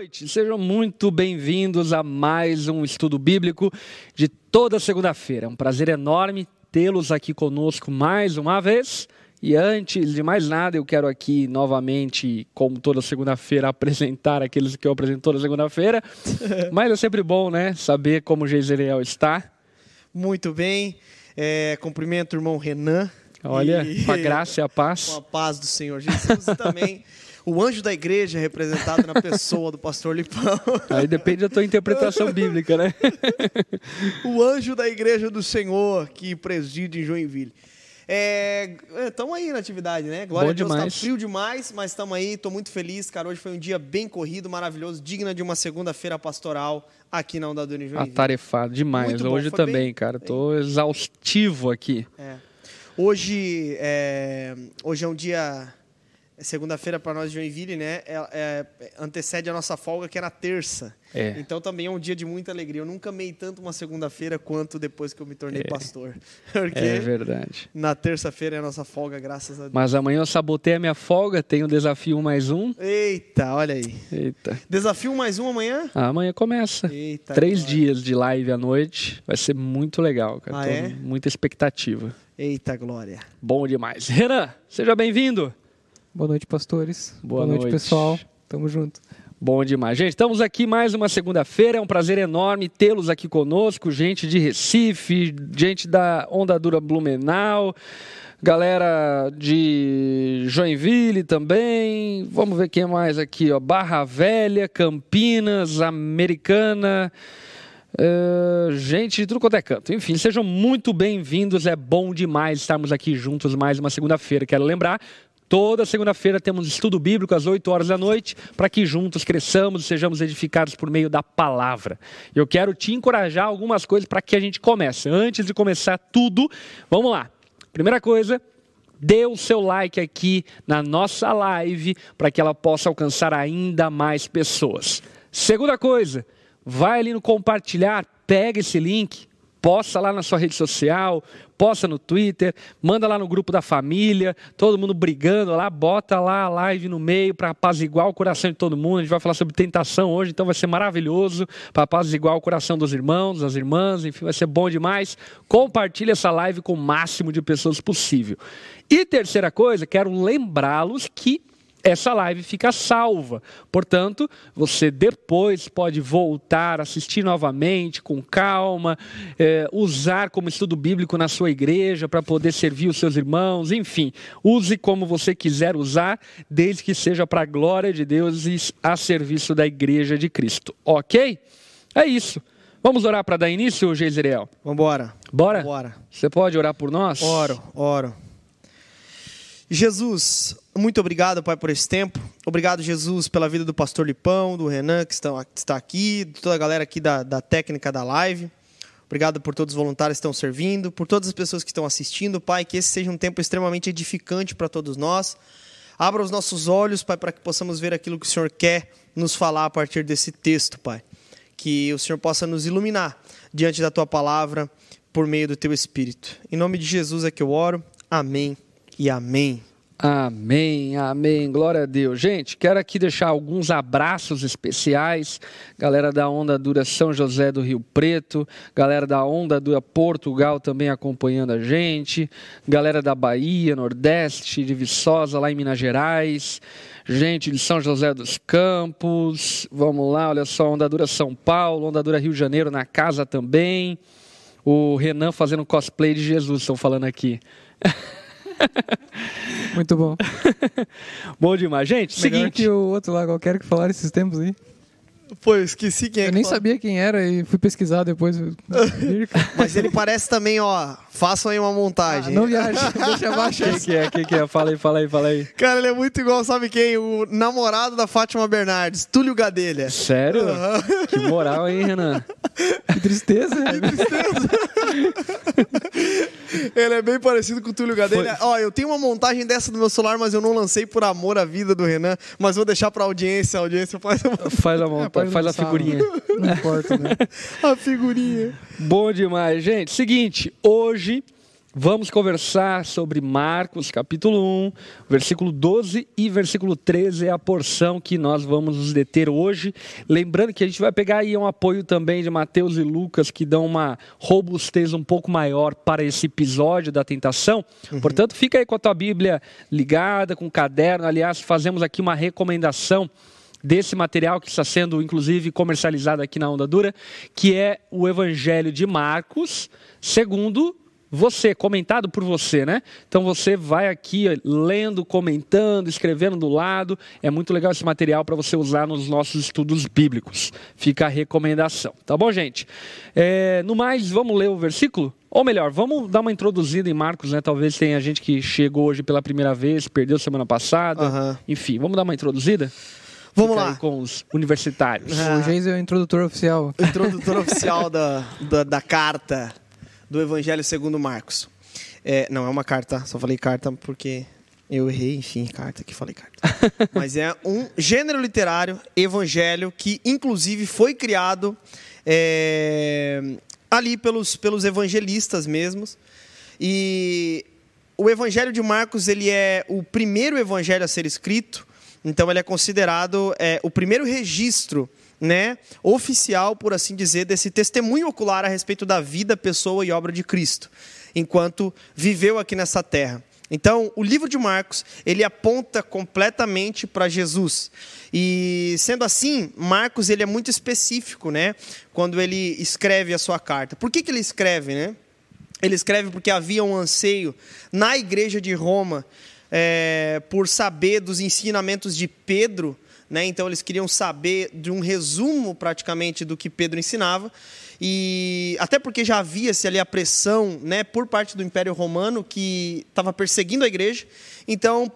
noite, sejam muito bem-vindos a mais um estudo bíblico de toda segunda-feira. É um prazer enorme tê-los aqui conosco mais uma vez. E antes de mais nada, eu quero aqui novamente, como toda segunda-feira, apresentar aqueles que eu apresento toda segunda-feira. Mas é sempre bom, né? Saber como o Geiseriel está. Muito bem. É, cumprimento o irmão Renan. Olha, e... com a graça e a paz. Com a paz do Senhor Jesus e também o anjo da igreja representado na pessoa do pastor Lipão. Aí depende da tua interpretação bíblica, né? o anjo da igreja do Senhor que preside em Joinville. Estamos é, aí na atividade, né? Glória Bom a Deus, tá demais. tá frio demais, mas estamos aí, estou muito feliz, cara. Hoje foi um dia bem corrido, maravilhoso, digna de uma segunda-feira pastoral aqui na Onda do Joinville. Atarefado demais. Muito Hoje também, bem- cara. Tô exaustivo aqui. É. Hoje, é, hoje é um dia. É Segunda-feira para nós de Joinville, né? É, é, antecede a nossa folga, que é na terça. É. Então também é um dia de muita alegria. Eu nunca amei tanto uma segunda-feira quanto depois que eu me tornei pastor. Porque É verdade. na terça-feira é a nossa folga, graças a Deus. Mas amanhã eu sabotei a minha folga, tenho o desafio mais um. Eita, olha aí. Eita. Desafio mais um amanhã? Ah, amanhã começa. Eita, Três glória. dias de live à noite. Vai ser muito legal, cara. Ah, Tô é? muita expectativa. Eita, glória. Bom demais. Renan, seja bem-vindo. Boa noite, pastores. Boa noite, noite. pessoal. Tamo junto. Bom demais. Gente, estamos aqui mais uma segunda-feira. É um prazer enorme tê-los aqui conosco. Gente de Recife, gente da Onda Dura Blumenau, galera de Joinville também. Vamos ver quem mais aqui, ó. Barra Velha, Campinas, Americana. eh, gente de tudo quanto é canto. Enfim, sejam muito bem-vindos. É bom demais estarmos aqui juntos mais uma segunda-feira. Quero lembrar Toda segunda-feira temos estudo bíblico às 8 horas da noite, para que juntos cresçamos e sejamos edificados por meio da palavra. Eu quero te encorajar algumas coisas para que a gente comece. Antes de começar tudo, vamos lá. Primeira coisa, dê o seu like aqui na nossa live para que ela possa alcançar ainda mais pessoas. Segunda coisa, vai ali no compartilhar, pega esse link, posta lá na sua rede social, posta no Twitter, manda lá no grupo da família, todo mundo brigando lá, bota lá a live no meio para apaziguar o coração de todo mundo. A gente vai falar sobre tentação hoje, então vai ser maravilhoso para apaziguar o coração dos irmãos, das irmãs, enfim, vai ser bom demais. Compartilhe essa live com o máximo de pessoas possível. E terceira coisa, quero lembrá-los que essa live fica salva. Portanto, você depois pode voltar, assistir novamente com calma, eh, usar como estudo bíblico na sua igreja para poder servir os seus irmãos, enfim, use como você quiser usar, desde que seja para a glória de Deus e a serviço da igreja de Cristo. Ok? É isso. Vamos orar para dar início, Geiseriel? Vambora. Bora? Bora. Você pode orar por nós? Oro, oro. Jesus, muito obrigado, Pai, por esse tempo. Obrigado, Jesus, pela vida do pastor Lipão, do Renan, que está aqui, de toda a galera aqui da, da técnica da live. Obrigado por todos os voluntários que estão servindo, por todas as pessoas que estão assistindo, Pai, que esse seja um tempo extremamente edificante para todos nós. Abra os nossos olhos, Pai, para que possamos ver aquilo que o Senhor quer nos falar a partir desse texto, Pai. Que o Senhor possa nos iluminar diante da Tua palavra por meio do Teu Espírito. Em nome de Jesus é que eu oro. Amém e amém. Amém, amém, glória a Deus. Gente, quero aqui deixar alguns abraços especiais. Galera da Onda Dura São José do Rio Preto, galera da Onda Dura Portugal também acompanhando a gente, galera da Bahia, Nordeste, de Viçosa, lá em Minas Gerais, gente de São José dos Campos, vamos lá, olha só, Onda Dura São Paulo, Onda Dura Rio de Janeiro na casa também. O Renan fazendo cosplay de Jesus, estão falando aqui. Muito bom. Bom demais. Gente, Melhor seguinte. que o outro lá, qualquer que falaram esses tempos aí. Pô, eu esqueci quem é Eu que nem fala. sabia quem era e fui pesquisar depois. Mas ele parece também, ó. Façam aí uma Ah, montagem. não viaja, deixa abaixo. Quem que é? Quem que é? Fala aí, fala aí, fala aí. Cara, ele é muito igual, sabe quem? O namorado da Fátima Bernardes, Túlio Gadelha. Sério? Que moral, hein, Renan? Que tristeza. Ele é bem parecido com o Túlio Gadelha. Ó, eu tenho uma montagem dessa no meu celular, mas eu não lancei por amor à vida do Renan. Mas vou deixar pra audiência. A audiência faz uma- Faz a monta, faz a figurinha. Não importa, né? a figurinha. Bom demais, gente. Seguinte, hoje Vamos conversar sobre Marcos, capítulo 1, versículo 12 e versículo 13 é a porção que nós vamos nos deter hoje. Lembrando que a gente vai pegar aí um apoio também de Mateus e Lucas, que dão uma robustez um pouco maior para esse episódio da tentação. Uhum. Portanto, fica aí com a tua Bíblia ligada, com o caderno. Aliás, fazemos aqui uma recomendação desse material que está sendo inclusive comercializado aqui na Onda Dura, que é o Evangelho de Marcos, segundo você, comentado por você, né? Então você vai aqui lendo, comentando, escrevendo do lado. É muito legal esse material para você usar nos nossos estudos bíblicos. Fica a recomendação, tá bom, gente? É, no mais, vamos ler o versículo? Ou melhor, vamos dar uma introduzida em Marcos, né? Talvez tenha gente que chegou hoje pela primeira vez, perdeu semana passada. Uhum. Enfim, vamos dar uma introduzida? Vamos Fica lá. com os universitários. Ah. O Geis é o introdutor oficial. O introdutor oficial da, da, da carta do Evangelho segundo Marcos. É, não, é uma carta, só falei carta porque eu errei, enfim, carta que falei carta. Mas é um gênero literário, evangelho, que inclusive foi criado é, ali pelos, pelos evangelistas mesmos. E o evangelho de Marcos, ele é o primeiro evangelho a ser escrito, então ele é considerado é, o primeiro registro né, oficial, por assim dizer, desse testemunho ocular a respeito da vida, pessoa e obra de Cristo, enquanto viveu aqui nessa terra. Então, o livro de Marcos, ele aponta completamente para Jesus. E sendo assim, Marcos ele é muito específico, né, quando ele escreve a sua carta. Por que, que ele escreve, né? Ele escreve porque havia um anseio na igreja de Roma é, por saber dos ensinamentos de Pedro, né? Então eles queriam saber de um resumo praticamente do que Pedro ensinava. E até porque já havia-se ali a pressão né, por parte do Império Romano que estava perseguindo a igreja. Então,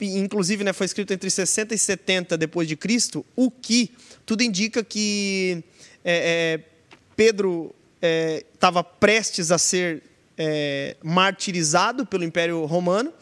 inclusive, né, foi escrito entre 60 e 70 depois de Cristo, o que tudo indica que é, é, Pedro estava é, prestes a ser é, martirizado pelo Império Romano.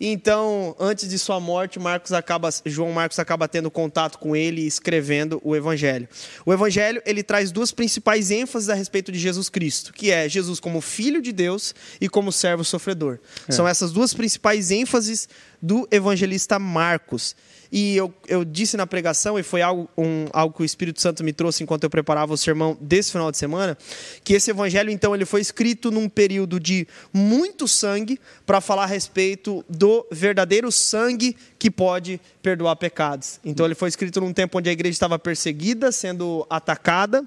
Então, antes de sua morte, Marcos acaba, João Marcos acaba tendo contato com ele e escrevendo o Evangelho. O Evangelho ele traz duas principais ênfases a respeito de Jesus Cristo, que é Jesus como Filho de Deus e como servo sofredor. É. São essas duas principais ênfases do evangelista Marcos. E eu, eu disse na pregação, e foi algo, um, algo que o Espírito Santo me trouxe enquanto eu preparava o sermão desse final de semana, que esse evangelho, então, ele foi escrito num período de muito sangue para falar a respeito do verdadeiro sangue que pode perdoar pecados. Então, ele foi escrito num tempo onde a igreja estava perseguida, sendo atacada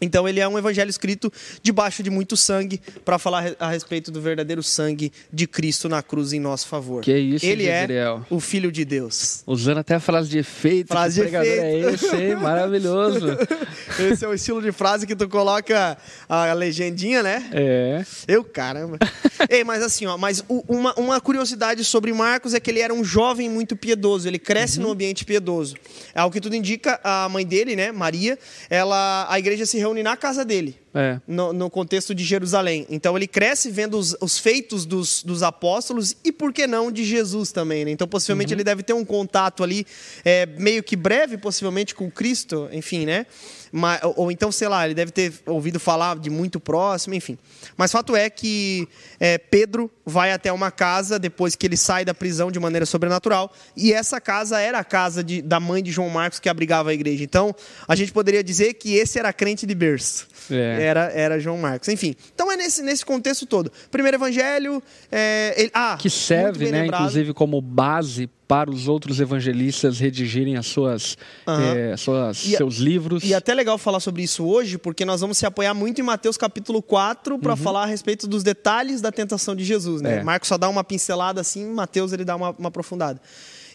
então ele é um evangelho escrito debaixo de muito sangue para falar a respeito do verdadeiro sangue de Cristo na cruz em nosso favor. Que isso, Ele é o filho de Deus. Usando até a frase de efeito. Frase de efeito. É esse, hein? Maravilhoso. esse é o estilo de frase que tu coloca a legendinha, né? É. Eu, caramba. Ei, mas assim, ó, mas uma, uma curiosidade sobre Marcos é que ele era um jovem muito piedoso. Ele cresce uhum. num ambiente piedoso. É o que tudo indica. A mãe dele, né, Maria, ela, a igreja se reúne na casa dele. É. No, no, contexto de Jerusalém. Então ele cresce vendo os, os feitos dos, dos, apóstolos e, por que não, de Jesus também. Né? Então, possivelmente, uhum. ele deve ter um contato ali, é, meio que breve, possivelmente, com Cristo, enfim, né? Mas, ou, então, sei lá, ele deve ter ouvido falar de muito próximo, enfim. Mas fato é que é, Pedro vai até uma casa depois que ele sai da prisão de maneira sobrenatural, e essa casa era a casa de, da mãe de João Marcos que abrigava a igreja. Então, a gente poderia dizer que esse era crente de berço. É. Era, era João Marcos. Enfim, então é nesse, nesse contexto todo. Primeiro evangelho. É, ele, ah, que serve, né, inclusive, como base para os outros evangelistas redigirem as suas, uhum. é, suas e, seus livros. E é até legal falar sobre isso hoje, porque nós vamos se apoiar muito em Mateus capítulo 4 para uhum. falar a respeito dos detalhes da tentação de Jesus. Né? É. Marcos só dá uma pincelada assim, Mateus ele dá uma, uma aprofundada.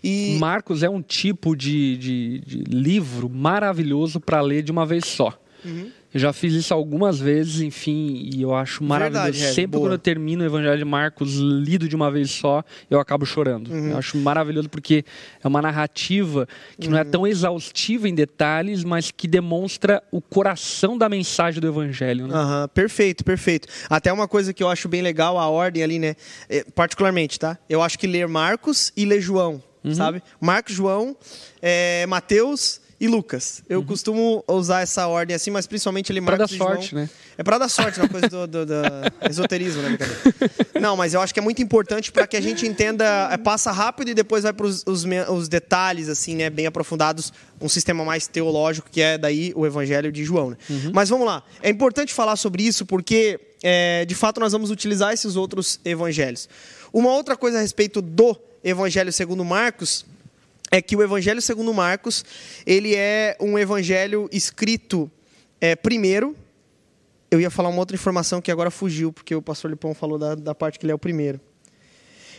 E... Marcos é um tipo de, de, de livro maravilhoso para ler de uma vez só. Uhum. Eu já fiz isso algumas vezes, enfim, e eu acho maravilhoso. Verdade, Sempre boa. quando eu termino o Evangelho de Marcos lido de uma vez só, eu acabo chorando. Uhum. Eu acho maravilhoso porque é uma narrativa que uhum. não é uhum. tão exaustiva em detalhes, mas que demonstra o coração da mensagem do Evangelho. Né? Uhum. Perfeito, perfeito. Até uma coisa que eu acho bem legal, a ordem ali, né? É, particularmente, tá? Eu acho que ler Marcos e ler João, uhum. sabe? Marcos, João, é, Mateus e Lucas. Eu costumo usar essa ordem assim, mas principalmente ele Pra Marcos dar João. sorte, né? É pra dar sorte, uma coisa do, do- do esoterismo, né, brincadeira? Não, mas eu acho que é muito importante para que a gente entenda, é, passa rápido e depois vai para os, os detalhes, assim, né, bem aprofundados, um sistema mais teológico, que é daí o Evangelho de João. Né? Mas vamos lá, é importante falar sobre isso porque, é, de fato, nós vamos utilizar esses outros evangelhos. Uma outra coisa a respeito do Evangelho segundo Marcos é que o Evangelho segundo Marcos ele é um evangelho escrito é, primeiro. Eu ia falar uma outra informação que agora fugiu, porque o pastor Lipão falou da, da parte que ele é o primeiro.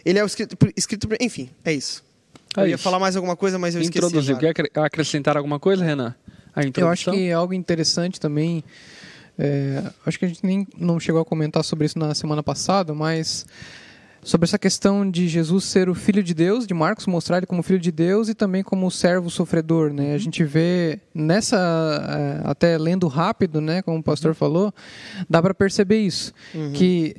Ele é o escrito, escrito enfim, é isso. É eu ia isso. falar mais alguma coisa, mas eu esqueci. Introduziu. agora. Quer acre- acrescentar alguma coisa, Renan? A Eu acho que é algo interessante também. é, acho que a gente nem não chegou a comentar sobre isso na semana passada, mas sobre essa questão de Jesus ser o filho de Deus, de Marcos mostrar ele como filho de Deus e também como servo sofredor, né? A gente vê nessa é, até lendo rápido, né, como o pastor falou, dá para perceber isso, que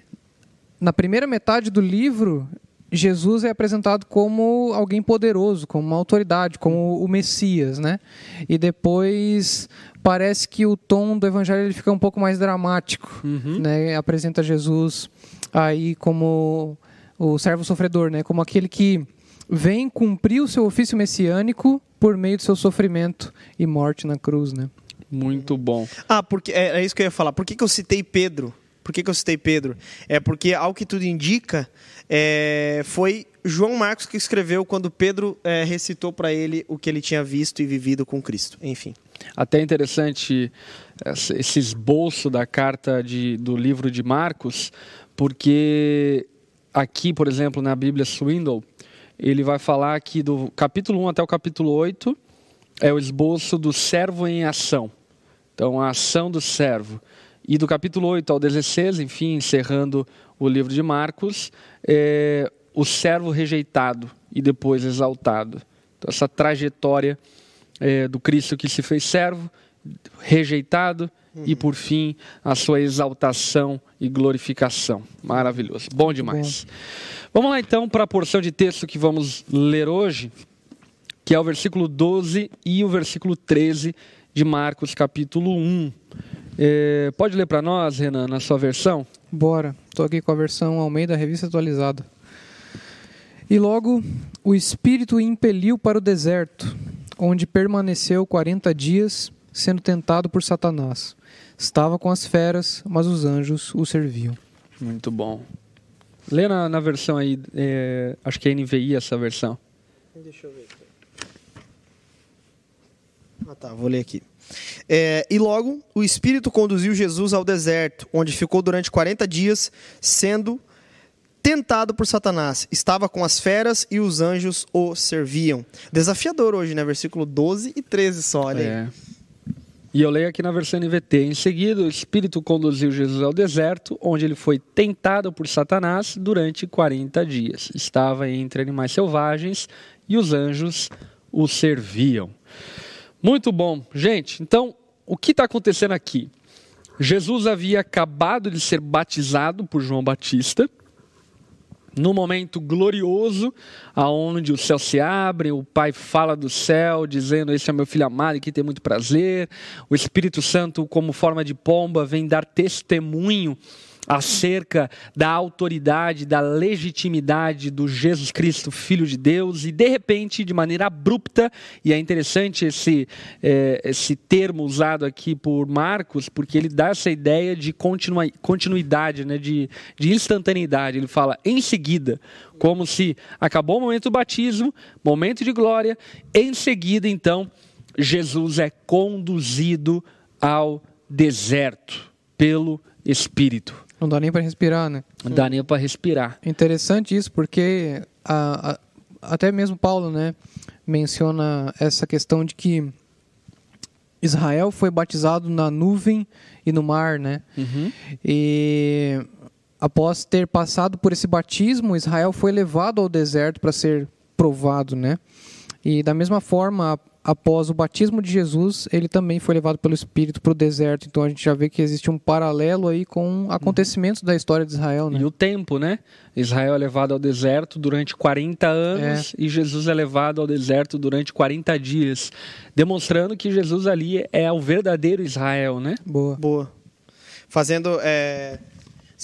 na primeira metade do livro Jesus é apresentado como alguém poderoso, como uma autoridade, como o Messias, né? E depois parece que o tom do evangelho ele fica um pouco mais dramático, né? Apresenta Jesus aí como o servo sofredor, né? Como aquele que vem cumprir o seu ofício messiânico por meio do seu sofrimento e morte na cruz, né? Muito bom. Ah, porque é, é isso que eu ia falar. Por que, que eu citei Pedro? Por que, que eu citei Pedro? É porque, ao que tudo indica, é, foi João Marcos que escreveu quando Pedro é, recitou para ele o que ele tinha visto e vivido com Cristo. Enfim. Até interessante essa- esse esboço da carta de, do livro de Marcos, porque aqui, por exemplo, na Bíblia Swindle, ele vai falar que do capítulo 1 até o capítulo 8 é o esboço do servo em ação. Então, a ação do servo. E do capítulo 8 ao 16, enfim, encerrando o livro de Marcos, é o servo rejeitado e depois exaltado. Então, essa trajetória é, do Cristo que se fez servo, rejeitado e, por fim, a sua exaltação e glorificação. Maravilhoso. Bom demais. Vamos lá, então, para a porção de texto que vamos ler hoje, que é o versículo 12 e o versículo 13 de Marcos, capítulo 1. É, pode ler para nós, Renan, na sua versão? Bora, estou aqui com a versão Almeida Revista Atualizada. E logo o Espírito o impeliu para o deserto, onde permaneceu quarenta dias, sendo tentado por Satanás. Estava com as feras, mas os anjos o serviam. Muito bom. Lê na, na versão aí, é, acho que é NVI essa versão. Deixa eu ver. Ah, tá, vou ler aqui. É, e logo o Espírito conduziu Jesus ao deserto, onde ficou durante 40 dias, sendo tentado por Satanás. Estava com as feras e os anjos o serviam. Desafiador hoje, né? Versículo 12 e 13 só, olha aí. E eu leio aqui na versão NVT. Em seguida, o Espírito conduziu Jesus ao deserto, onde ele foi tentado por Satanás durante 40 dias. Estava entre animais selvagens e os anjos o serviam. Muito bom. Gente, então, o que está acontecendo aqui? Jesus havia acabado de ser batizado por João Batista no momento glorioso, aonde os céus se abrem, o Pai fala do céu, dizendo: Esse é meu filho amado, que tem muito prazer. O Espírito Santo, como forma de pomba, vem dar testemunho acerca da autoridade, da legitimidade do Jesus Cristo, Filho de Deus, e de repente, de maneira abrupta, e é interessante esse, eh, esse termo usado aqui por Marcos, porque ele dá essa ideia de continua, continuidade, né, de, de instantaneidade. Ele fala em seguida, como se acabou o momento do batismo, momento de glória, em seguida, então, Jesus é conduzido ao deserto pelo Espírito. Não dá nem para respirar, né? Não dá nem para respirar. É interessante isso porque a- a- até mesmo Paulo, né, menciona essa questão de que Israel foi batizado na nuvem e no mar, né? E após ter passado por esse batismo, Israel foi levado ao deserto para ser provado, né? E da mesma forma, após o batismo de Jesus, ele também foi levado pelo Espírito para o deserto. Então a gente já vê que existe um paralelo aí com acontecimentos da história de Israel, né? E o tempo, né? Israel é levado ao deserto durante 40 anos e Jesus é levado ao deserto durante 40 dias, demonstrando que Jesus ali é o verdadeiro Israel, né? Boa. Boa. Fazendo. é,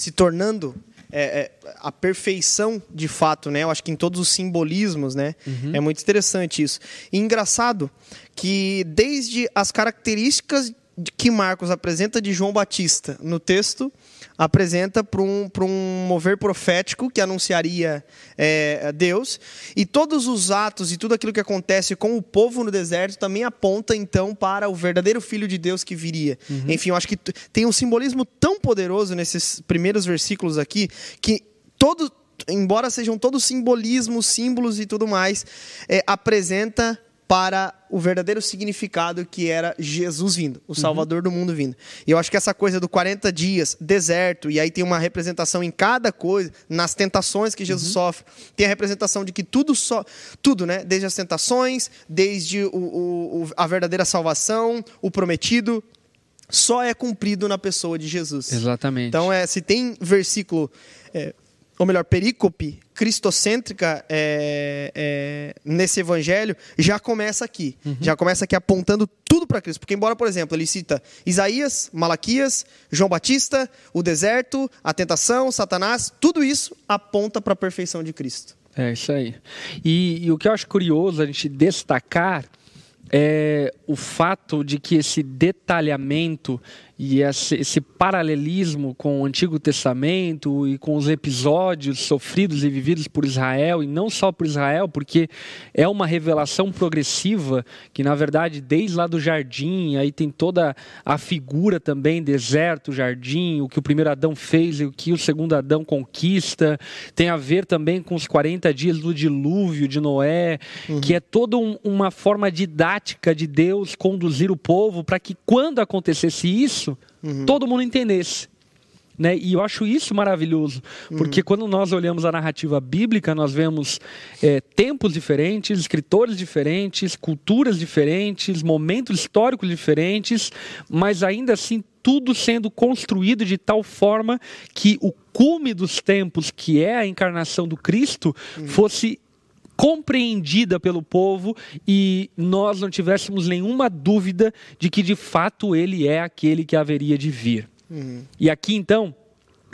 se tornando é, é, a perfeição de fato, né? Eu acho que em todos os simbolismos, né? É muito interessante isso. E engraçado que desde as características que Marcos apresenta de João Batista no texto, apresenta para um, pra um mover profético que anunciaria é, Deus, e todos os atos e tudo aquilo que acontece com o povo no deserto também aponta então para o verdadeiro Filho de Deus que viria. Enfim, eu acho que tem um simbolismo tão poderoso nesses primeiros versículos aqui que todo, embora sejam todos simbolismos, símbolos e tudo mais, é, apresenta para o verdadeiro significado que era Jesus vindo, o Salvador do mundo vindo. E eu acho que essa coisa do 40 dias, deserto, e aí tem uma representação em cada coisa, nas tentações que Jesus sofre, tem a representação de que tudo só, tudo, né? Desde as tentações, desde o, o- o- a verdadeira salvação, o prometido, só é cumprido na pessoa de Jesus. Exatamente. Então, é, se tem versículo, é, ou melhor, perícope, cristocêntrica é, é, nesse evangelho, já começa aqui. Já começa aqui apontando tudo para Cristo. Porque, embora, por exemplo, ele cita Isaías, Malaquias, João Batista, o deserto, a tentação, Satanás, tudo isso aponta para a perfeição de Cristo. É isso aí. E, e o que eu acho curioso a gente destacar é o fato de que esse detalhamento e esse, paralelismo com o Antigo Testamento e com os episódios sofridos e vividos por Israel, e não só por Israel, porque é uma revelação progressiva que, na verdade, desde lá do jardim, aí tem toda a figura também, deserto, jardim, o que o primeiro Adão fez e o que o segundo Adão conquista, tem a ver também com os 40 dias do dilúvio de Noé, que é toda um- uma forma didática de Deus conduzir o povo para que quando acontecesse isso, todo mundo entendesse. Né? E eu acho isso maravilhoso, porque quando nós olhamos a narrativa bíblica, nós vemos é, tempos diferentes, escritores diferentes, culturas diferentes, momentos históricos diferentes, mas ainda assim tudo sendo construído de tal forma que o cume dos tempos, que é a encarnação do Cristo, fosse compreendida pelo povo e nós não tivéssemos nenhuma dúvida de que de fato ele é aquele que haveria de vir. E aqui então,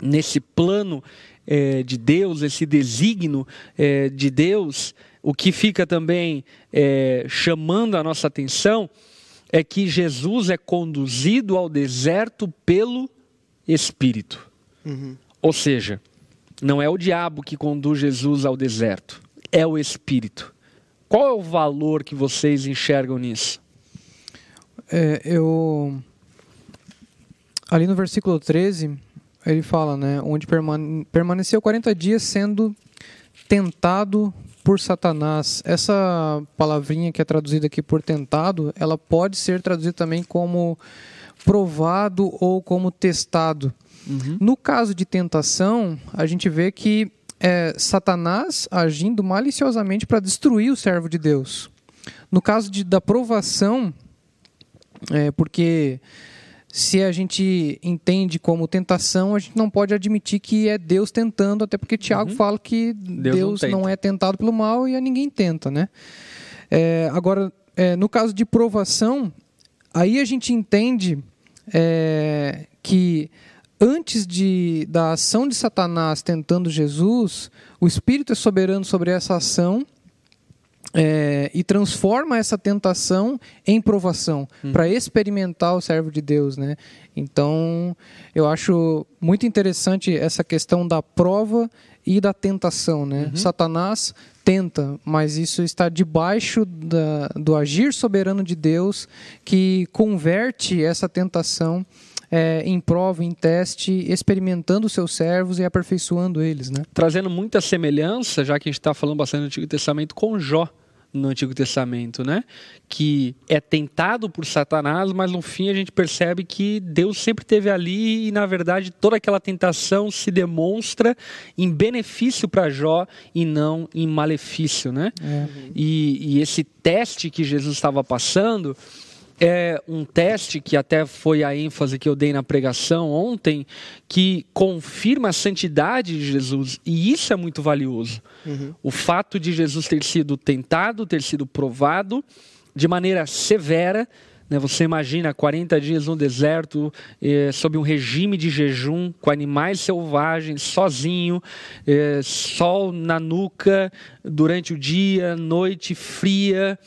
nesse plano eh, de Deus, esse desígnio eh, de Deus, o que fica também eh, chamando a nossa atenção é que Jesus é conduzido ao deserto pelo Espírito. Ou seja, não é o diabo que conduz Jesus ao deserto, é o Espírito. Qual é o valor que vocês enxergam nisso? É, eu. Ali no versículo 13, ele fala, né? Onde permane- permaneceu 40 dias sendo tentado por Satanás. Essa palavrinha que é traduzida aqui por tentado, ela pode ser traduzida também como provado ou como testado. No caso de tentação, a gente vê que é Satanás agindo maliciosamente para destruir o servo de Deus. No caso de, da provação, é porque se a gente entende como tentação, a gente não pode admitir que é Deus tentando, até porque Tiago fala que Deus Deus, não não, é tentado pelo mal e a ninguém tenta, né? É, agora, é, no caso de provação, aí a gente entende é, que antes de, da ação de Satanás tentando Jesus, o Espírito é soberano sobre essa ação é, e transforma essa tentação em provação para experimentar o servo de Deus, né? Então, eu acho muito interessante essa questão da prova e da tentação, né? Satanás tenta, mas isso está debaixo da, do agir soberano de Deus que converte essa tentação é, em prova, em teste, experimentando seus servos e aperfeiçoando eles, né? Trazendo muita semelhança, já que a gente está falando bastante do Antigo Testamento, com Jó. no Antigo Testamento, né? Que é tentado por Satanás, mas no fim a gente percebe que Deus sempre esteve ali e, na verdade, toda aquela tentação se demonstra em benefício para Jó e não em malefício, né? É. E, e esse teste que Jesus estava passando é um teste que até foi a ênfase que eu dei na pregação ontem, que confirma a santidade de Jesus, e isso é muito valioso. Uhum. O fato de Jesus ter sido tentado, ter sido provado de maneira severa, né? Você imagina 40 dias no deserto, eh, sob um regime de jejum, com animais selvagens, sozinho, eh, sol na nuca durante o dia, noite fria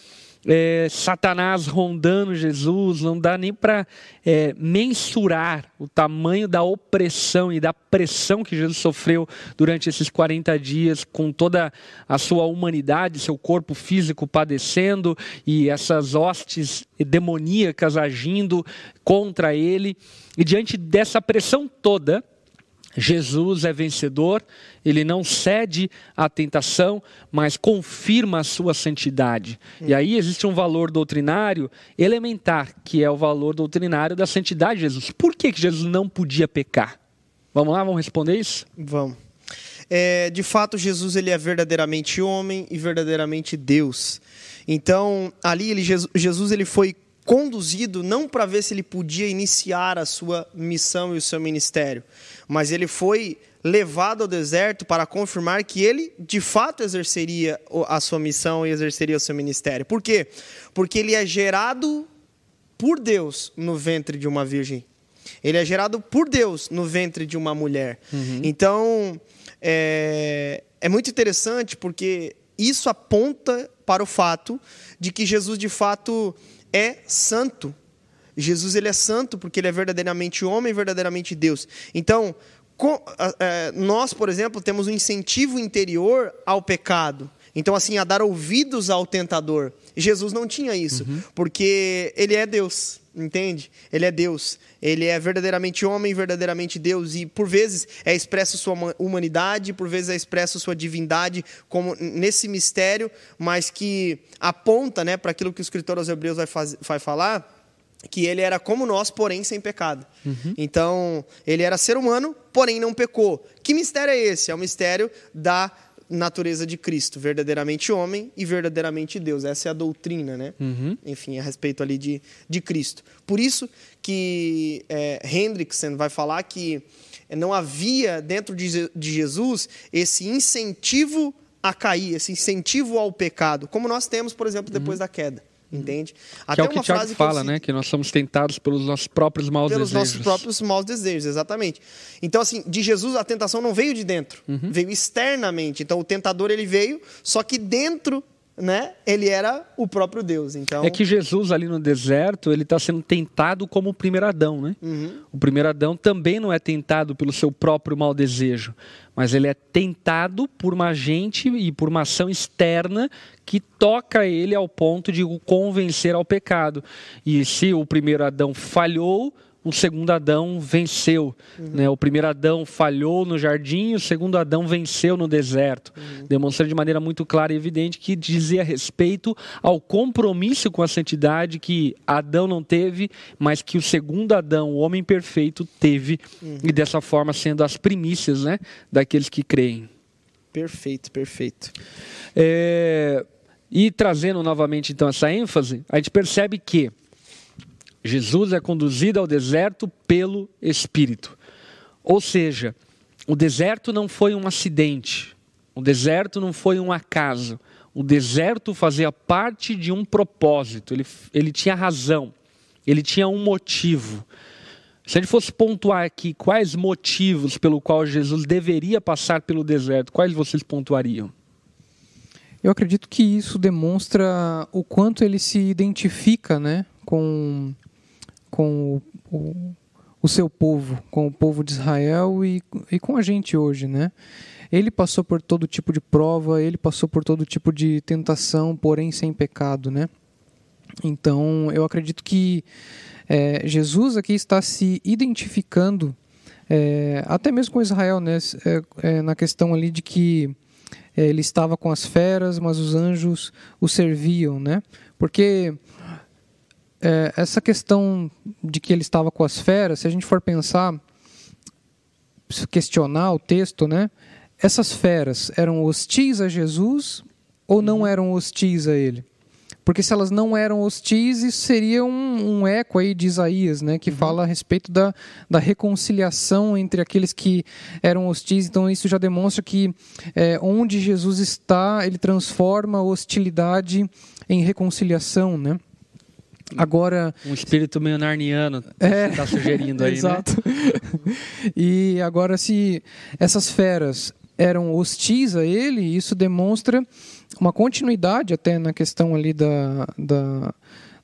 é, Satanás rondando Jesus, não dá nem para é, mensurar o tamanho da opressão e da pressão que Jesus sofreu durante esses 40 dias, com toda a sua humanidade, seu corpo físico padecendo e essas hostes demoníacas agindo contra ele. E diante dessa pressão toda, Jesus é vencedor, ele não cede à tentação, mas confirma a sua santidade. E aí existe um valor doutrinário elementar, que é o valor doutrinário da santidade de Jesus. Por que, que Jesus não podia pecar? Vamos lá, vamos responder isso? Vamos. É, de fato, Jesus ele é verdadeiramente homem e verdadeiramente Deus. Então, ali ele, Jesus ele foi conduzido não para ver se ele podia iniciar a sua missão e o seu ministério, mas ele foi levado ao deserto para confirmar que ele de fato exerceria a sua missão e exerceria o seu ministério. Por quê? Porque ele é gerado por Deus no ventre de uma virgem. Ele é gerado por Deus no ventre de uma mulher. Uhum. Então, é, é muito interessante porque isso aponta para o fato de que Jesus de fato é santo. Jesus ele é santo porque ele é verdadeiramente homem e verdadeiramente Deus. Então, é, nós, por exemplo, temos um incentivo interior ao pecado. Então, assim, a dar ouvidos ao tentador. Jesus não tinha isso, uhum. porque ele é Deus, entende? Ele é Deus. Ele é verdadeiramente homem, verdadeiramente Deus. E, por vezes, é expresso sua humanidade, por vezes, é expresso sua divindade como nesse mistério, mas que aponta né, para aquilo que o escritor aos Hebreus vai, faz, vai falar que ele era como nós, porém sem pecado. Uhum. Então, ele era ser humano, porém não pecou. Que mistério é esse? É o mistério da natureza de Cristo, verdadeiramente homem e verdadeiramente Deus. Essa é a doutrina, né? Uhum. Enfim, a respeito ali de, de Cristo. Por isso que é, Hendrickson vai falar que não havia dentro de, de Jesus esse incentivo a cair, esse incentivo ao pecado, como nós temos, por exemplo, depois uhum. da queda entende? Até que é o que uma frase fala, que né? Que nós somos tentados pelos nossos próprios maus pelos desejos. Pelos nossos próprios maus desejos, exatamente. Então, assim, de Jesus a tentação não veio de dentro, uhum. veio externamente. Então, o tentador ele veio, só que dentro né? Ele era o próprio Deus. Então é que Jesus ali no deserto ele está sendo tentado como o primeiro Adão, né? Uhum. O primeiro Adão também não é tentado pelo seu próprio mau desejo, mas ele é tentado por uma gente e por uma ação externa que toca ele ao ponto de o convencer ao pecado. E se o primeiro Adão falhou, o segundo Adão venceu. Uhum. Né? O primeiro Adão falhou no jardim, o segundo Adão venceu no deserto. Uhum. Demonstrando de maneira muito clara e evidente que dizia respeito ao compromisso com a santidade que Adão não teve, mas que o segundo Adão, o homem perfeito, teve. Uhum. E dessa forma sendo as primícias né, daqueles que creem. Perfeito, perfeito. É... E trazendo novamente então essa ênfase, a gente percebe que Jesus é conduzido ao deserto pelo Espírito. Ou seja, o deserto não foi um acidente, o deserto não foi um acaso, o deserto fazia parte de um propósito, ele, ele tinha razão, ele tinha um motivo. Se a gente fosse pontuar aqui quais motivos pelo qual Jesus deveria passar pelo deserto, quais vocês pontuariam? Eu acredito que isso demonstra o quanto ele se identifica né, com com o, o, o seu povo, com o povo de Israel e, e com a gente hoje, né? Ele passou por todo tipo de prova, ele passou por todo tipo de tentação, porém sem pecado, né? Então, eu acredito que é, Jesus aqui está se identificando, é, até mesmo com Israel, né? É, é na questão ali de que é, ele estava com as feras, mas os anjos o serviam, né? Porque é, essa questão de que ele estava com as feras, se a gente for pensar, questionar o texto, né? Essas feras eram hostis a Jesus ou não eram hostis a ele? Porque se elas não eram hostis, isso seria um, um eco aí de Isaías, né? Que uhum. fala a respeito da, da reconciliação entre aqueles que eram hostis. Então isso já demonstra que é, onde Jesus está, ele transforma a hostilidade em reconciliação, né? Agora. Um espírito meio narniano é, está sugerindo aí, exato. né? e agora, se essas feras eram hostis a ele, isso demonstra uma continuidade até na questão ali da, da,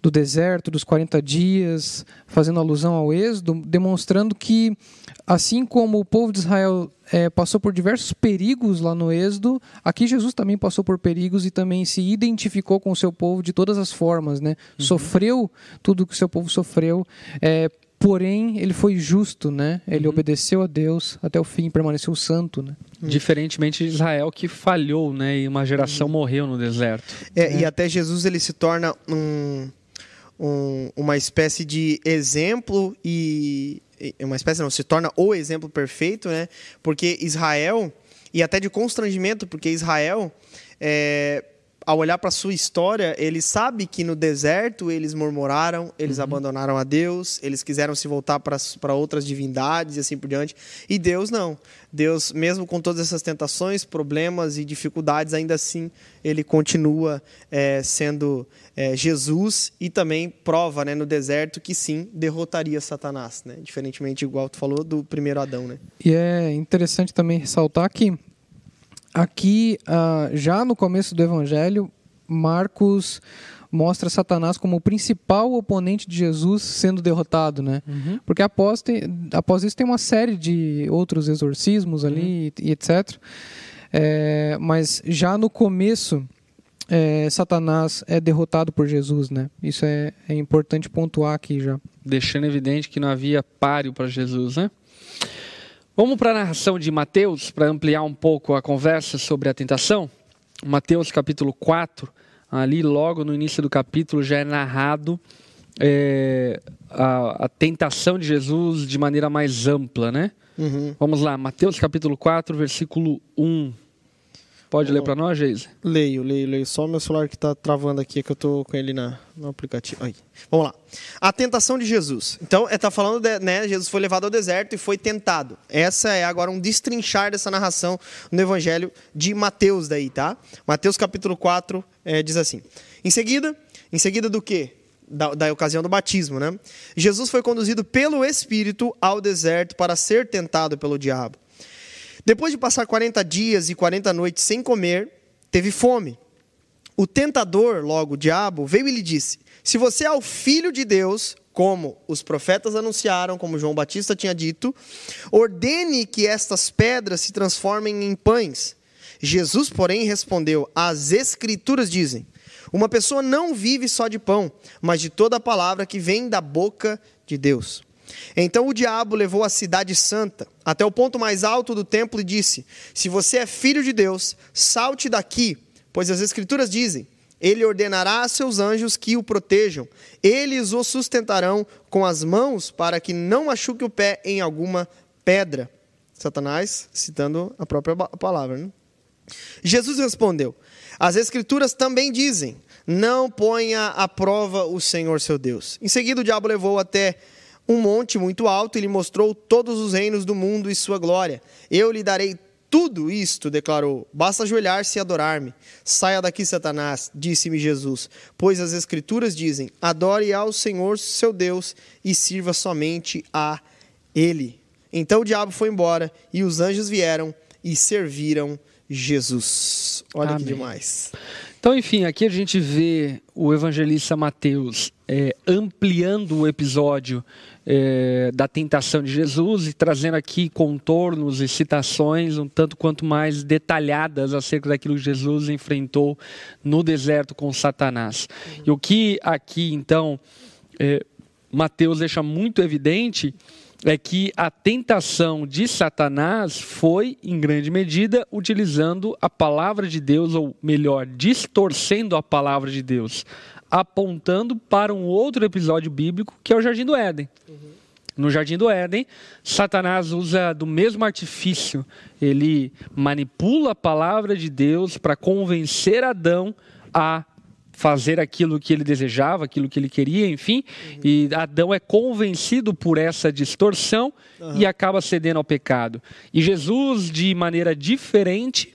do deserto, dos 40 dias, fazendo alusão ao êxodo, demonstrando que, assim como o povo de Israel é, passou por diversos perigos lá no êxodo, aqui Jesus também passou por perigos e também se identificou com o seu povo de todas as formas, né? Uhum. Sofreu tudo que o seu povo sofreu, é, porém ele foi justo, né? Ele uhum. obedeceu a Deus até o fim, permaneceu santo, né? Diferentemente de Israel que falhou, né? E uma geração uhum. morreu no deserto. É, é. E até Jesus ele se torna um, um, uma espécie de exemplo e uma espécie não se torna o exemplo perfeito, né? Porque Israel e até de constrangimento, porque Israel é, ao olhar para sua história, ele sabe que no deserto eles murmuraram, eles uhum. abandonaram a Deus, eles quiseram se voltar para outras divindades e assim por diante. E Deus não. Deus, mesmo com todas essas tentações, problemas e dificuldades, ainda assim ele continua é, sendo é, Jesus e também prova né, no deserto que sim derrotaria Satanás, né? diferentemente, igual tu falou, do primeiro Adão. Né? E é interessante também ressaltar que Aqui, uh, já no começo do Evangelho, Marcos mostra Satanás como o principal oponente de Jesus sendo derrotado, né? Uhum. Porque após, tem, após isso tem uma série de outros exorcismos ali uhum. e, e, etc. É, mas já no começo, é, Satanás é derrotado por Jesus, né? Isso é, é importante pontuar aqui já. Deixando evidente que não havia páreo para Jesus, né? Vamos para a narração de Mateus, para ampliar um pouco a conversa sobre a tentação. Mateus capítulo 4, ali logo no início do capítulo já é narrado é, a, a, tentação de Jesus de maneira mais ampla, né? Uhum. Vamos lá, Mateus capítulo 4, versículo 1. Pode ler para nós, Geise? Leio, leio, leio. Só meu celular que está travando aqui, que eu estou com ele na, no aplicativo. Aí. Vamos lá. A tentação de Jesus. Então, está falando, de, né? Jesus foi levado ao deserto e foi tentado. Essa é agora um destrinchar dessa narração no Evangelho de Mateus, daí, tá? Mateus capítulo 4 é, diz assim: Em seguida, em seguida do quê? Da, da, ocasião do batismo, né? Jesus foi conduzido pelo Espírito ao deserto para ser tentado pelo diabo. Depois de passar 40 dias e 40 noites sem comer, teve fome. O tentador, logo o diabo, veio e lhe disse: Se você é o filho de Deus, como os profetas anunciaram, como João Batista tinha dito, ordene que estas pedras se transformem em pães. Jesus, porém, respondeu: As Escrituras dizem: Uma pessoa não vive só de pão, mas de toda a palavra que vem da boca de Deus. Então o diabo levou a cidade santa até o ponto mais alto do templo e disse: Se você é filho de Deus, salte daqui, pois as Escrituras dizem: Ele ordenará a seus anjos que o protejam, eles o sustentarão com as mãos para que não machuque o pé em alguma pedra. Satanás citando a própria palavra. Né? Jesus respondeu: As Escrituras também dizem: Não ponha à prova o Senhor seu Deus. Em seguida, o diabo levou até um monte muito alto e lhe mostrou todos os reinos do mundo e sua glória. Eu lhe darei tudo isto, declarou. Basta ajoelhar-se e adorar-me. Saia daqui, Satanás, disse-me Jesus, pois as Escrituras dizem: adore ao Senhor seu Deus e sirva somente a Ele. Então o diabo foi embora e os anjos vieram e serviram Jesus. Olha Amém. que demais. Então, enfim, aqui a gente vê o evangelista Mateus é, ampliando o episódio é, da tentação de Jesus e trazendo aqui contornos e citações um tanto quanto mais detalhadas acerca daquilo que Jesus enfrentou no deserto com Satanás. Uhum. E o que aqui, então, é, Mateus deixa muito evidente é que a tentação de Satanás foi, em grande medida, utilizando a palavra de Deus, ou melhor, distorcendo a palavra de Deus, apontando para um outro episódio bíblico que é o Jardim do Éden. Uhum. No Jardim do Éden, Satanás usa do mesmo artifício. Ele manipula a palavra de Deus para convencer Adão a fazer aquilo que ele desejava, aquilo que ele queria, enfim. Uhum. E Adão é convencido por essa distorção uhum. e acaba cedendo ao pecado. E Jesus, de maneira diferente,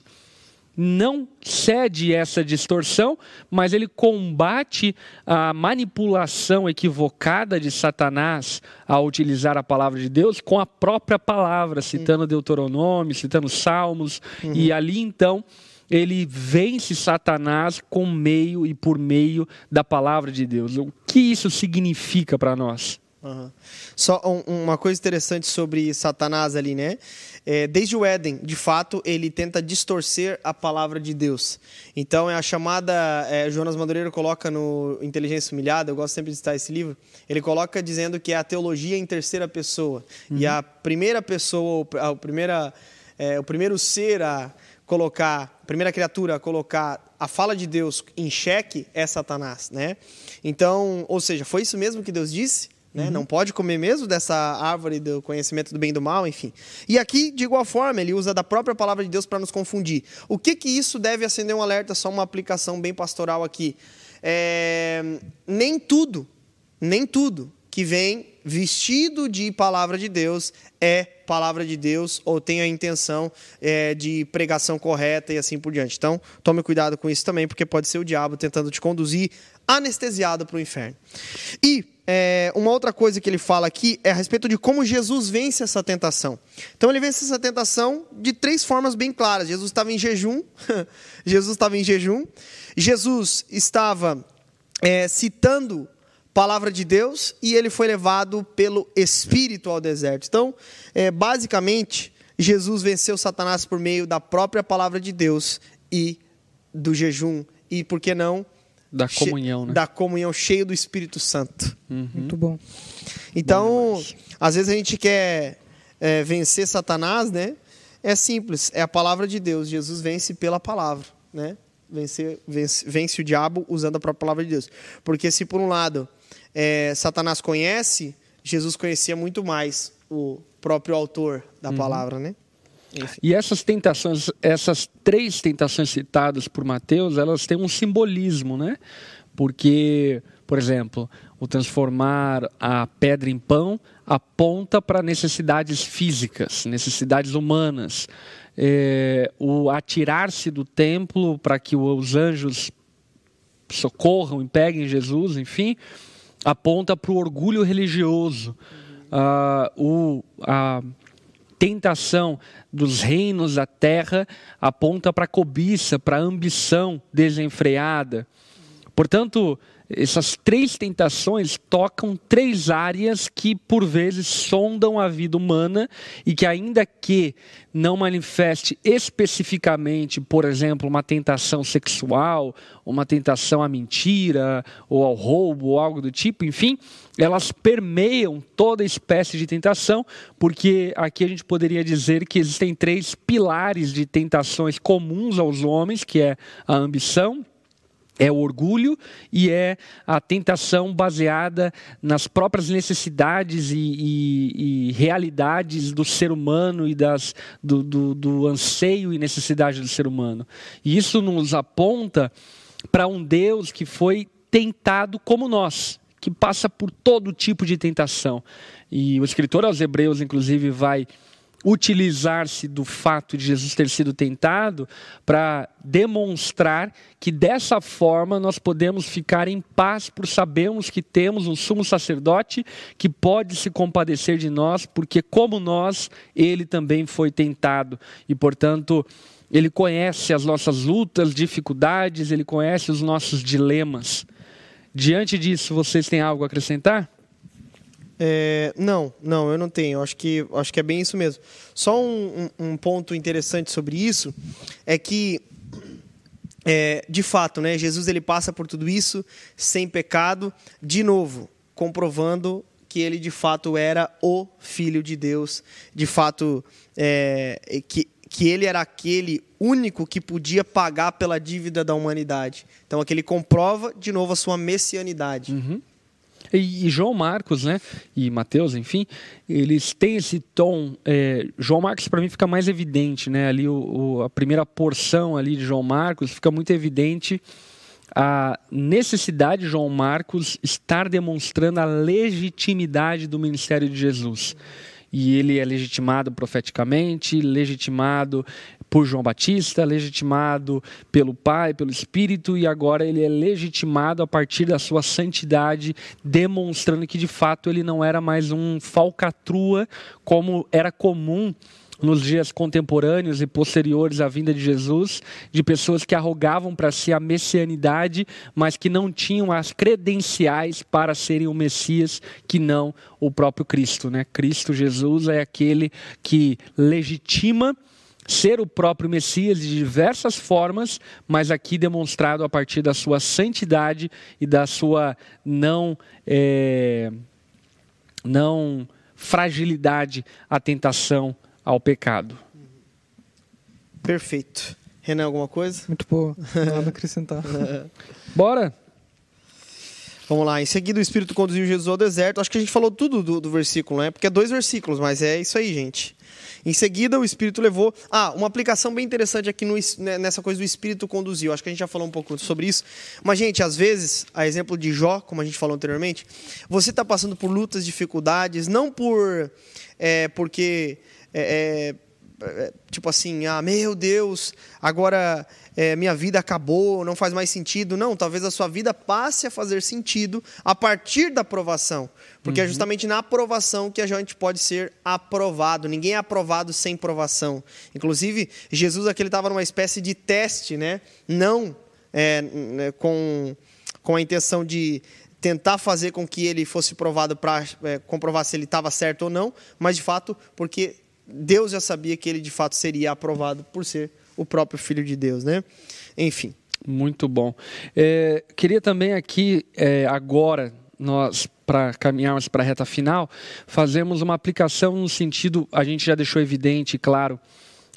não cede essa distorção, mas ele combate a manipulação equivocada de Satanás ao utilizar a palavra de Deus com a própria palavra, citando Deuteronômio, citando Salmos, uhum. e ali então ele vence Satanás com meio e por meio da palavra de Deus. O que isso significa para nós? Uhum. Só um, uma coisa interessante sobre Satanás ali, né? É, desde o Éden, de fato, ele tenta distorcer a palavra de Deus. Então é a chamada. É, Jonas Madureira coloca no Inteligência Humilhada, eu gosto sempre de citar esse livro. Ele coloca dizendo que é a teologia em terceira pessoa. Uhum. E a primeira pessoa, a primeira, é, o primeiro ser a colocar, a primeira criatura a colocar a fala de Deus em xeque é Satanás, né? Então, ou seja, foi isso mesmo que Deus disse? Né? Uhum. Não pode comer mesmo dessa árvore do conhecimento do bem e do mal, enfim. E aqui, de igual forma, ele usa da própria palavra de Deus para nos confundir. O que que isso deve acender um alerta? Só uma aplicação bem pastoral aqui. É... Nem tudo, nem tudo que vem vestido de palavra de Deus é palavra de Deus ou tem a intenção é, de pregação correta e assim por diante. Então, tome cuidado com isso também, porque pode ser o diabo tentando te conduzir anestesiado para o inferno. E é, uma outra coisa que ele fala aqui é a respeito de como Jesus vence essa tentação. Então ele vence essa tentação de três formas bem claras. Jesus estava em jejum, Jesus estava em jejum, Jesus estava é, citando palavra de Deus e ele foi levado pelo Espírito ao deserto. Então, é, basicamente, Jesus venceu Satanás por meio da própria palavra de Deus e do jejum e, por que não, da comunhão, né? Da comunhão cheio do Espírito Santo. Uhum. Muito bom. Então, bom às vezes a gente quer é, vencer Satanás, né? É simples, é a palavra de Deus. Jesus vence pela palavra, né? Vence, vence, vence o diabo usando a própria palavra de Deus. Porque se por um lado é, Satanás conhece, Jesus conhecia muito mais o próprio autor da uhum. palavra, né? E essas tentações, essas três tentações citadas por Mateus, elas têm um simbolismo, né? Porque, por exemplo, o transformar a pedra em pão aponta para necessidades físicas, necessidades humanas. É, o atirar-se do templo para que os anjos socorram e peguem Jesus, enfim, aponta para o orgulho religioso, uh, o, a tentação dos reinos da terra aponta para a cobiça, para a ambição desenfreada. Portanto, essas três tentações tocam três áreas que, por vezes, sondam a vida humana e que, ainda que não manifeste especificamente, por exemplo, uma tentação sexual, uma tentação à mentira, ou ao roubo, ou algo do tipo, enfim, elas permeiam toda espécie de tentação, porque aqui a gente poderia dizer que existem três pilares de tentações comuns aos homens, que é a ambição, é o orgulho e é a tentação baseada nas próprias necessidades e, e, e realidades do ser humano e das, do, do, do anseio e necessidade do ser humano. E isso nos aponta para um Deus que foi tentado como nós, que passa por todo tipo de tentação. E o escritor aos Hebreus, inclusive, vai utilizar-se do fato de Jesus ter sido tentado para demonstrar que dessa forma nós podemos ficar em paz por sabermos que temos um sumo sacerdote que pode se compadecer de nós, porque como nós, ele também foi tentado e, portanto, ele conhece as nossas lutas, dificuldades, ele conhece os nossos dilemas. Diante disso, vocês têm algo a acrescentar? É, não, não, eu não tenho. Acho que, acho que é bem isso mesmo. Só um, um, ponto interessante sobre isso é que, é, de fato, né, Jesus ele passa por tudo isso sem pecado. De novo, comprovando que ele de fato era o Filho de Deus, de fato é, que, que ele era aquele único que podia pagar pela dívida da humanidade. Então aqui ele comprova de novo a sua messianidade. Uhum. E, e, João Marcos, né? E Mateus, enfim, eles têm esse tom. É, João Marcos para mim fica mais evidente, né? Ali o, o, a primeira porção ali de João Marcos fica muito evidente a necessidade de João Marcos estar demonstrando a legitimidade do ministério de Jesus. E ele é legitimado profeticamente, legitimado por João Batista, legitimado pelo Pai, pelo Espírito, e agora ele é legitimado a partir da sua santidade, demonstrando que de fato ele não era mais um falcatrua como era comum nos dias contemporâneos e posteriores à vinda de Jesus, de pessoas que arrogavam para si a messianidade, mas que não tinham as credenciais para serem o Messias, que não o próprio Cristo. Né? Cristo Jesus é aquele que legitima ser o próprio Messias de diversas formas, mas aqui demonstrado a partir da sua santidade e da sua não é, não fragilidade à tentação ao pecado. Perfeito. Renan, alguma coisa? Muito boa. Nada a acrescentar. Bora! Vamos lá. Em seguida, o Espírito conduziu Jesus ao deserto. Acho que a gente falou tudo do, do versículo, né? Porque é dois versículos, mas é isso aí, gente. Em seguida, o Espírito levou. Ah, uma aplicação bem interessante aqui no, né, nessa coisa do Espírito conduziu. Acho que a gente já falou um pouco sobre isso. Mas, gente, às vezes, a exemplo de Jó, como a gente falou anteriormente, você está passando por lutas, dificuldades, não por. É, porque é, é, tipo assim, ah, meu Deus, agora é, minha vida acabou, não faz mais sentido. Não, talvez a sua vida passe a fazer sentido a partir da aprovação. Porque é uhum. é justamente na aprovação que a gente pode ser aprovado. Ninguém é aprovado sem provação. Inclusive, Jesus aqui estava numa espécie de teste, né? Não é, né, com, com a intenção de tentar fazer com que ele fosse provado para é, comprovar se ele estava certo ou não, mas de fato porque Deus já sabia que ele de fato seria aprovado por ser o próprio Filho de Deus, né? Enfim. Muito bom. É, queria também aqui, é, agora, nós, para caminharmos para a reta final, fazemos uma aplicação no sentido, a gente já deixou evidente, claro,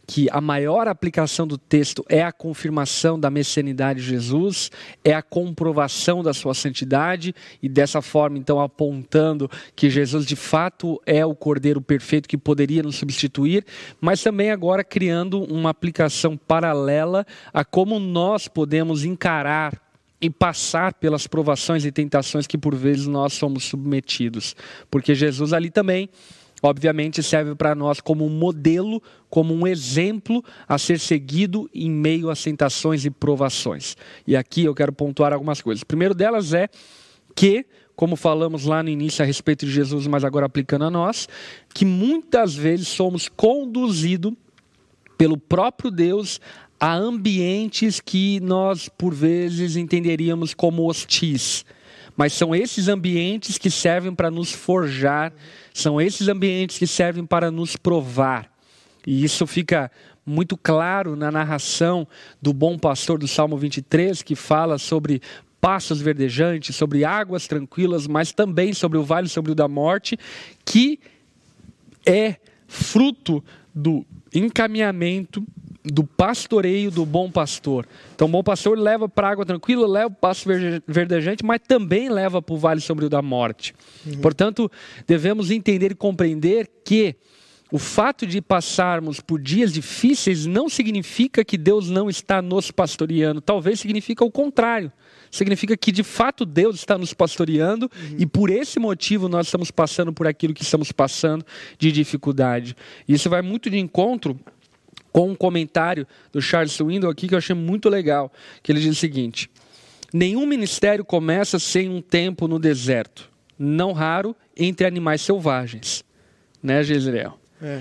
que a maior aplicação do texto é a confirmação da messianidade de Jesus, é a comprovação da sua santidade e dessa forma então apontando que Jesus de fato é o cordeiro perfeito que poderia nos substituir, mas também agora criando uma aplicação paralela a como nós podemos encarar e passar pelas provações e tentações que por vezes nós somos submetidos, porque Jesus ali também obviamente serve para nós como um modelo, como um exemplo a ser seguido em meio às tentações e provações. E aqui eu quero pontuar algumas coisas. Primeiro delas é que, como falamos lá no início a respeito de Jesus, mas agora aplicando a nós, que muitas vezes somos conduzidos pelo próprio Deus a ambientes que nós, por vezes, entenderíamos como hostis. Mas são esses ambientes que servem para nos forjar são esses ambientes que servem para nos provar. E isso fica muito claro na narração do bom pastor do Salmo 23, que fala sobre passos verdejantes, sobre águas tranquilas, mas também sobre o vale sobre o da morte, que é fruto do encaminhamento do pastoreio do bom pastor. Então, o bom pastor leva para água tranquila, leva para o pasto verdejante, mas também leva para o vale sombrio da morte. Uhum. Portanto, devemos entender e compreender que o fato de passarmos por dias difíceis não significa que Deus não está nos pastoreando. Talvez significa o contrário. Significa que de fato Deus está nos pastoreando uhum. e por esse motivo nós estamos passando por aquilo que estamos passando de dificuldade. Isso vai muito de encontro com um comentário do Charles Swindoll aqui que eu achei muito legal, que ele diz o seguinte: Nenhum ministério começa sem um tempo no deserto, não raro entre animais selvagens. Né, Gisrael? É.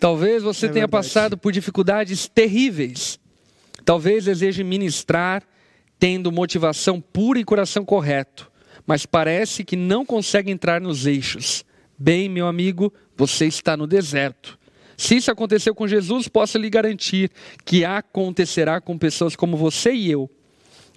Talvez você é tenha verdade. passado por dificuldades terríveis. Talvez deseje ministrar tendo motivação pura e coração correto, mas parece que não consegue entrar nos eixos. Bem, meu amigo, você está no deserto. Se isso aconteceu com Jesus, posso lhe garantir que acontecerá com pessoas como você e eu.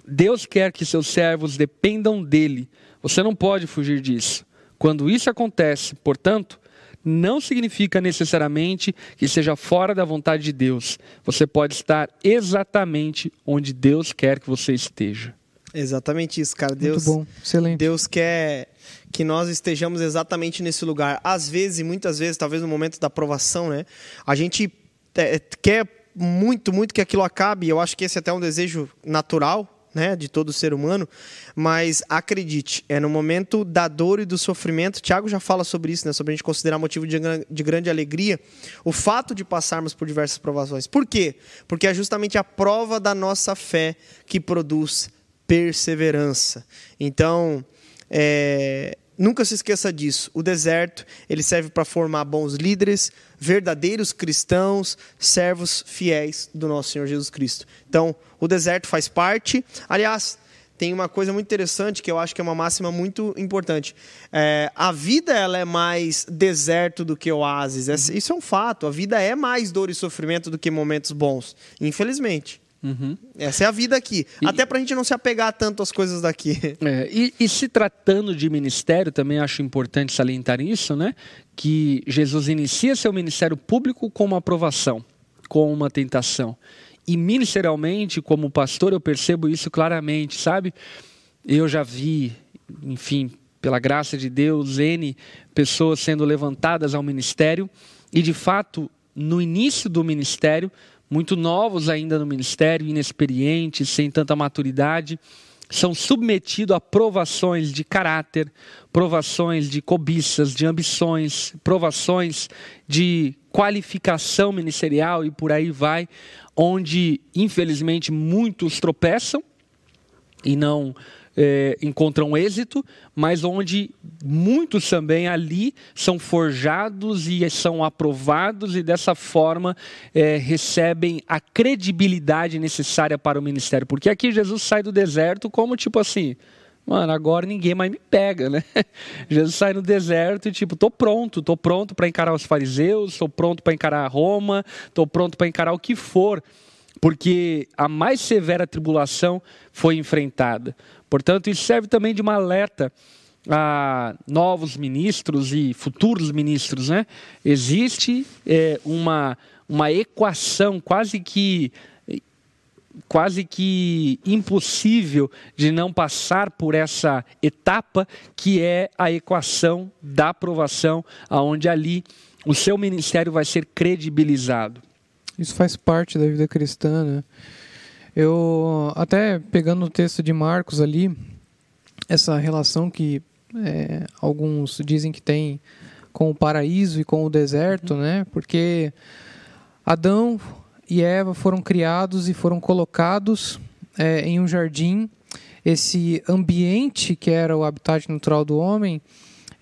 Deus quer que seus servos dependam dele, Você não pode fugir disso. Quando isso acontece, portanto, não significa necessariamente que seja fora da vontade de Deus. Você pode estar exatamente onde Deus quer que você esteja. Exatamente isso, cara. Deus, Muito bom, excelente. Deus quer que nós estejamos exatamente nesse lugar. Às vezes, muitas vezes, talvez no momento da aprovação, né? A gente é, quer muito, muito que aquilo acabe. Eu acho que esse é até um desejo natural, né, de todo ser humano, mas acredite, é no momento da dor e do sofrimento. Tiago já fala sobre isso, né, sobre a gente considerar motivo de, de grande alegria o fato de passarmos por diversas provações. Por quê? Porque é justamente a prova da nossa fé que produz perseverança. Então, é, Nunca se esqueça disso. O deserto ele serve para formar bons líderes, verdadeiros cristãos, servos fiéis do nosso Senhor Jesus Cristo. Então, o deserto faz parte. Aliás, tem uma coisa muito interessante que eu acho que é uma máxima muito importante. É, a vida ela é mais deserto do que oásis. Isso é um fato. A vida é mais dor e sofrimento do que momentos bons, infelizmente. Uhum. Essa é a vida aqui. E, Até para a gente não se apegar tanto às coisas daqui. É, e, e, se tratando de ministério, também acho importante salientar isso, né? Que Jesus inicia seu ministério público com uma aprovação, com uma tentação. E ministerialmente, como pastor, eu percebo isso claramente, sabe? Eu já vi, enfim, pela graça de Deus, N pessoas sendo levantadas ao ministério, e de fato, no início do ministério, muito novos ainda no ministério, inexperientes, sem tanta maturidade, são submetidos a provações de caráter, provações de cobiças, de ambições, provações de qualificação ministerial e por aí vai, onde infelizmente muitos tropeçam e não é, encontram êxito, mas onde muitos também ali são forjados e são aprovados e dessa forma é, recebem a credibilidade necessária para o ministério. Porque aqui Jesus sai do deserto como tipo assim, mano, agora ninguém mais me pega, né? Jesus sai no deserto e tipo, tô pronto, tô pronto para encarar os fariseus, tô pronto para encarar Roma, tô pronto para encarar o que for porque a mais severa tribulação foi enfrentada. Portanto, isso serve também de uma alerta a novos ministros e futuros ministros. Né? Existe é, uma, uma equação quase que quase que impossível de não passar por essa etapa que é a equação da aprovação, aonde ali o seu ministério vai ser credibilizado. Isso faz parte da vida cristã, né? Eu, até pegando o texto de Marcos ali, essa relação que é, alguns dizem que tem com o paraíso e com o deserto, né? Porque Adão e Eva foram criados e foram colocados é, em um jardim. Esse ambiente que era o habitat natural do homem,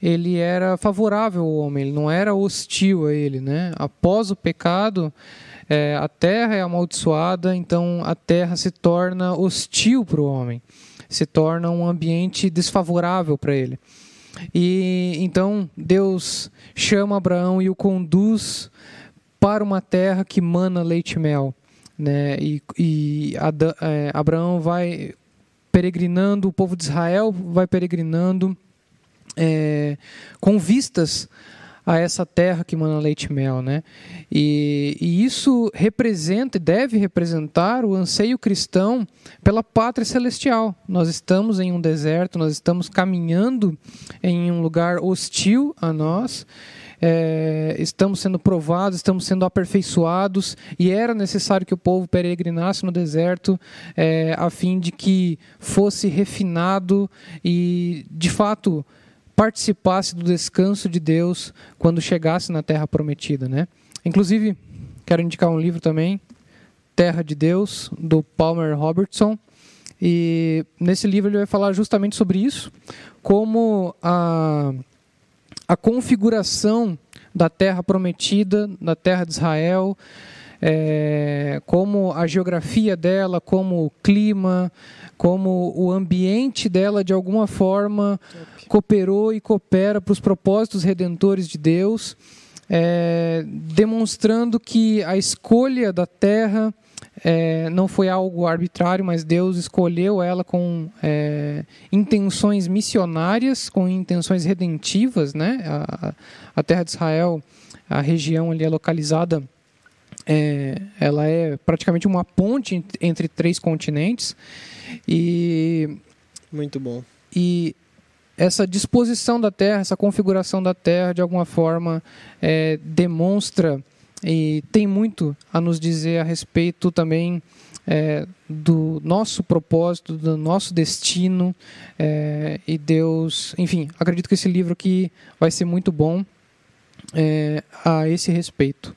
ele era favorável ao homem, ele não era hostil a ele, né? Após o pecado, é, a terra é amaldiçoada, então a terra se torna hostil para o homem, se torna um ambiente desfavorável para ele. E então Deus chama Abraão e o conduz para uma terra que mana leite e mel. Né? E, e Adão, é, Abraão vai peregrinando, o povo de Israel vai peregrinando é, com vistas a essa terra que mana leite e mel, né? E, e isso representa e deve representar o anseio cristão pela pátria celestial. Nós estamos em um deserto, nós estamos caminhando em um lugar hostil a nós. É, estamos sendo provados, estamos sendo aperfeiçoados, e era necessário que o povo peregrinasse no deserto é, a fim de que fosse refinado e, de fato, participasse do descanso de Deus quando chegasse na terra prometida, né? Inclusive, quero indicar um livro também, Terra de Deus, do Palmer Robertson. E nesse livro ele vai falar justamente sobre isso, como a, a configuração da terra prometida, da terra de Israel, é, como a geografia dela, como o clima, como o ambiente dela de alguma forma cooperou e coopera para os propósitos redentores de Deus. é, demonstrando que a escolha da terra é, não foi algo arbitrário, mas Deus escolheu ela com é, intenções missionárias, com intenções redentivas, né? A, a, terra de Israel, a região ali é localizada, é, ela é praticamente uma ponte entre três continentes e muito bom. E essa disposição da Terra, essa configuração da Terra, de alguma forma, é, demonstra e tem muito a nos dizer a respeito também é, do nosso propósito, do nosso destino é, e Deus, enfim, acredito que esse livro aqui vai ser muito bom é, a esse respeito.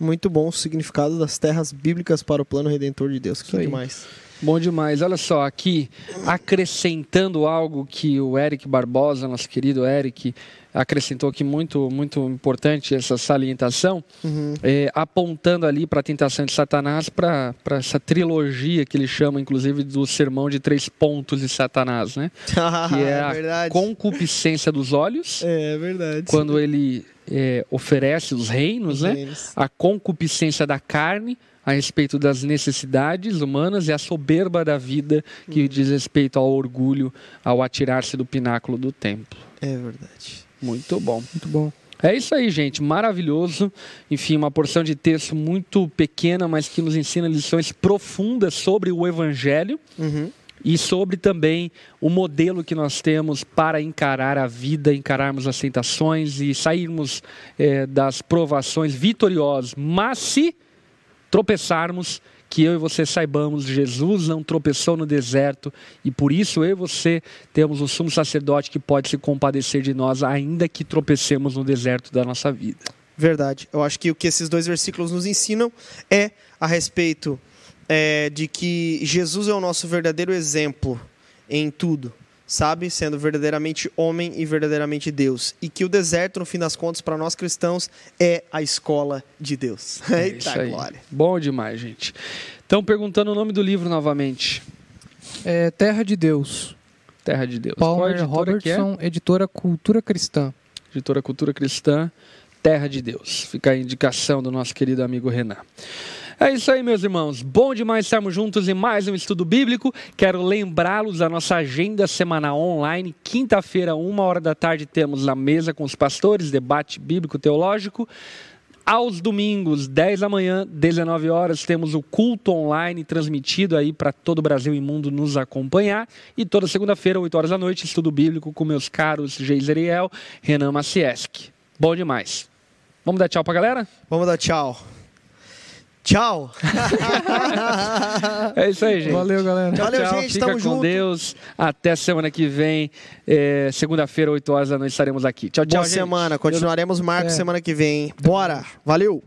Muito bom o significado das terras bíblicas para o plano redentor de Deus. Que demais. Bom demais. Olha só, aqui acrescentando algo que o Eric Barbosa, nosso querido Eric, acrescentou aqui muito, muito importante essa salientação, uhum. é, apontando ali para a tentação de Satanás, para essa trilogia que ele chama, inclusive, do sermão de três pontos de Satanás, né? que é, é a concupiscência dos olhos. É, é verdade. Quando ele é, oferece os reinos, os né? Reinos. A concupiscência da carne a respeito das necessidades humanas e a soberba da vida que hum. diz respeito ao orgulho ao atirar-se do pináculo do templo. É verdade. Muito bom. Muito bom. É isso aí, gente. Maravilhoso. Enfim, uma porção de texto muito pequena, mas que nos ensina lições profundas sobre o Evangelho. Uhum e sobre também o modelo que nós temos para encarar a vida, encararmos as tentações e sairmos é, das provações vitoriosos. Mas se tropeçarmos, que eu e você saibamos, Jesus não tropeçou no deserto e por isso eu e você temos um sumo sacerdote que pode se compadecer de nós, ainda que tropecemos no deserto da nossa vida. Verdade. Eu acho que o que esses dois versículos nos ensinam é a respeito é, de que Jesus é o nosso verdadeiro exemplo em tudo sabe? Sendo verdadeiramente homem e verdadeiramente Deus. E que o deserto, no fim das contas, para nós cristãos, é a escola de Deus. É Eita glória. Bom demais, gente. Então, perguntando o nome do livro novamente. É Terra de Deus. Terra de Deus. Palmer Qual Robertson, é? editora Cultura Cristã. Editora Cultura Cristã, Terra de Deus. Fica a indicação do nosso querido amigo Renan. É isso aí, meus irmãos. Bom demais estarmos juntos em mais um estudo bíblico. Quero lembrá-los da nossa agenda semanal online. Quinta-feira, uma hora da tarde, temos na mesa com os pastores, debate bíblico teológico. Aos domingos, 10 da manhã, 19 horas, temos o culto online transmitido aí para todo o Brasil e mundo nos acompanhar. E toda segunda-feira, 8 horas da noite, estudo bíblico com meus caros Geiseriel, Renan Macieski. Bom demais. Vamos dar tchau para a galera? Vamos dar tchau. Tchau. é isso aí, gente. Valeu, galera. Tchau, Valeu, tchau. gente. Fica Tamo com junto. Deus. Até semana que vem. É, Segunda-feira, 8 horas da noite, estaremos aqui. Tchau, tchau, Boa gente. semana. Continuaremos Marcos é. semana que vem. Bora. Valeu.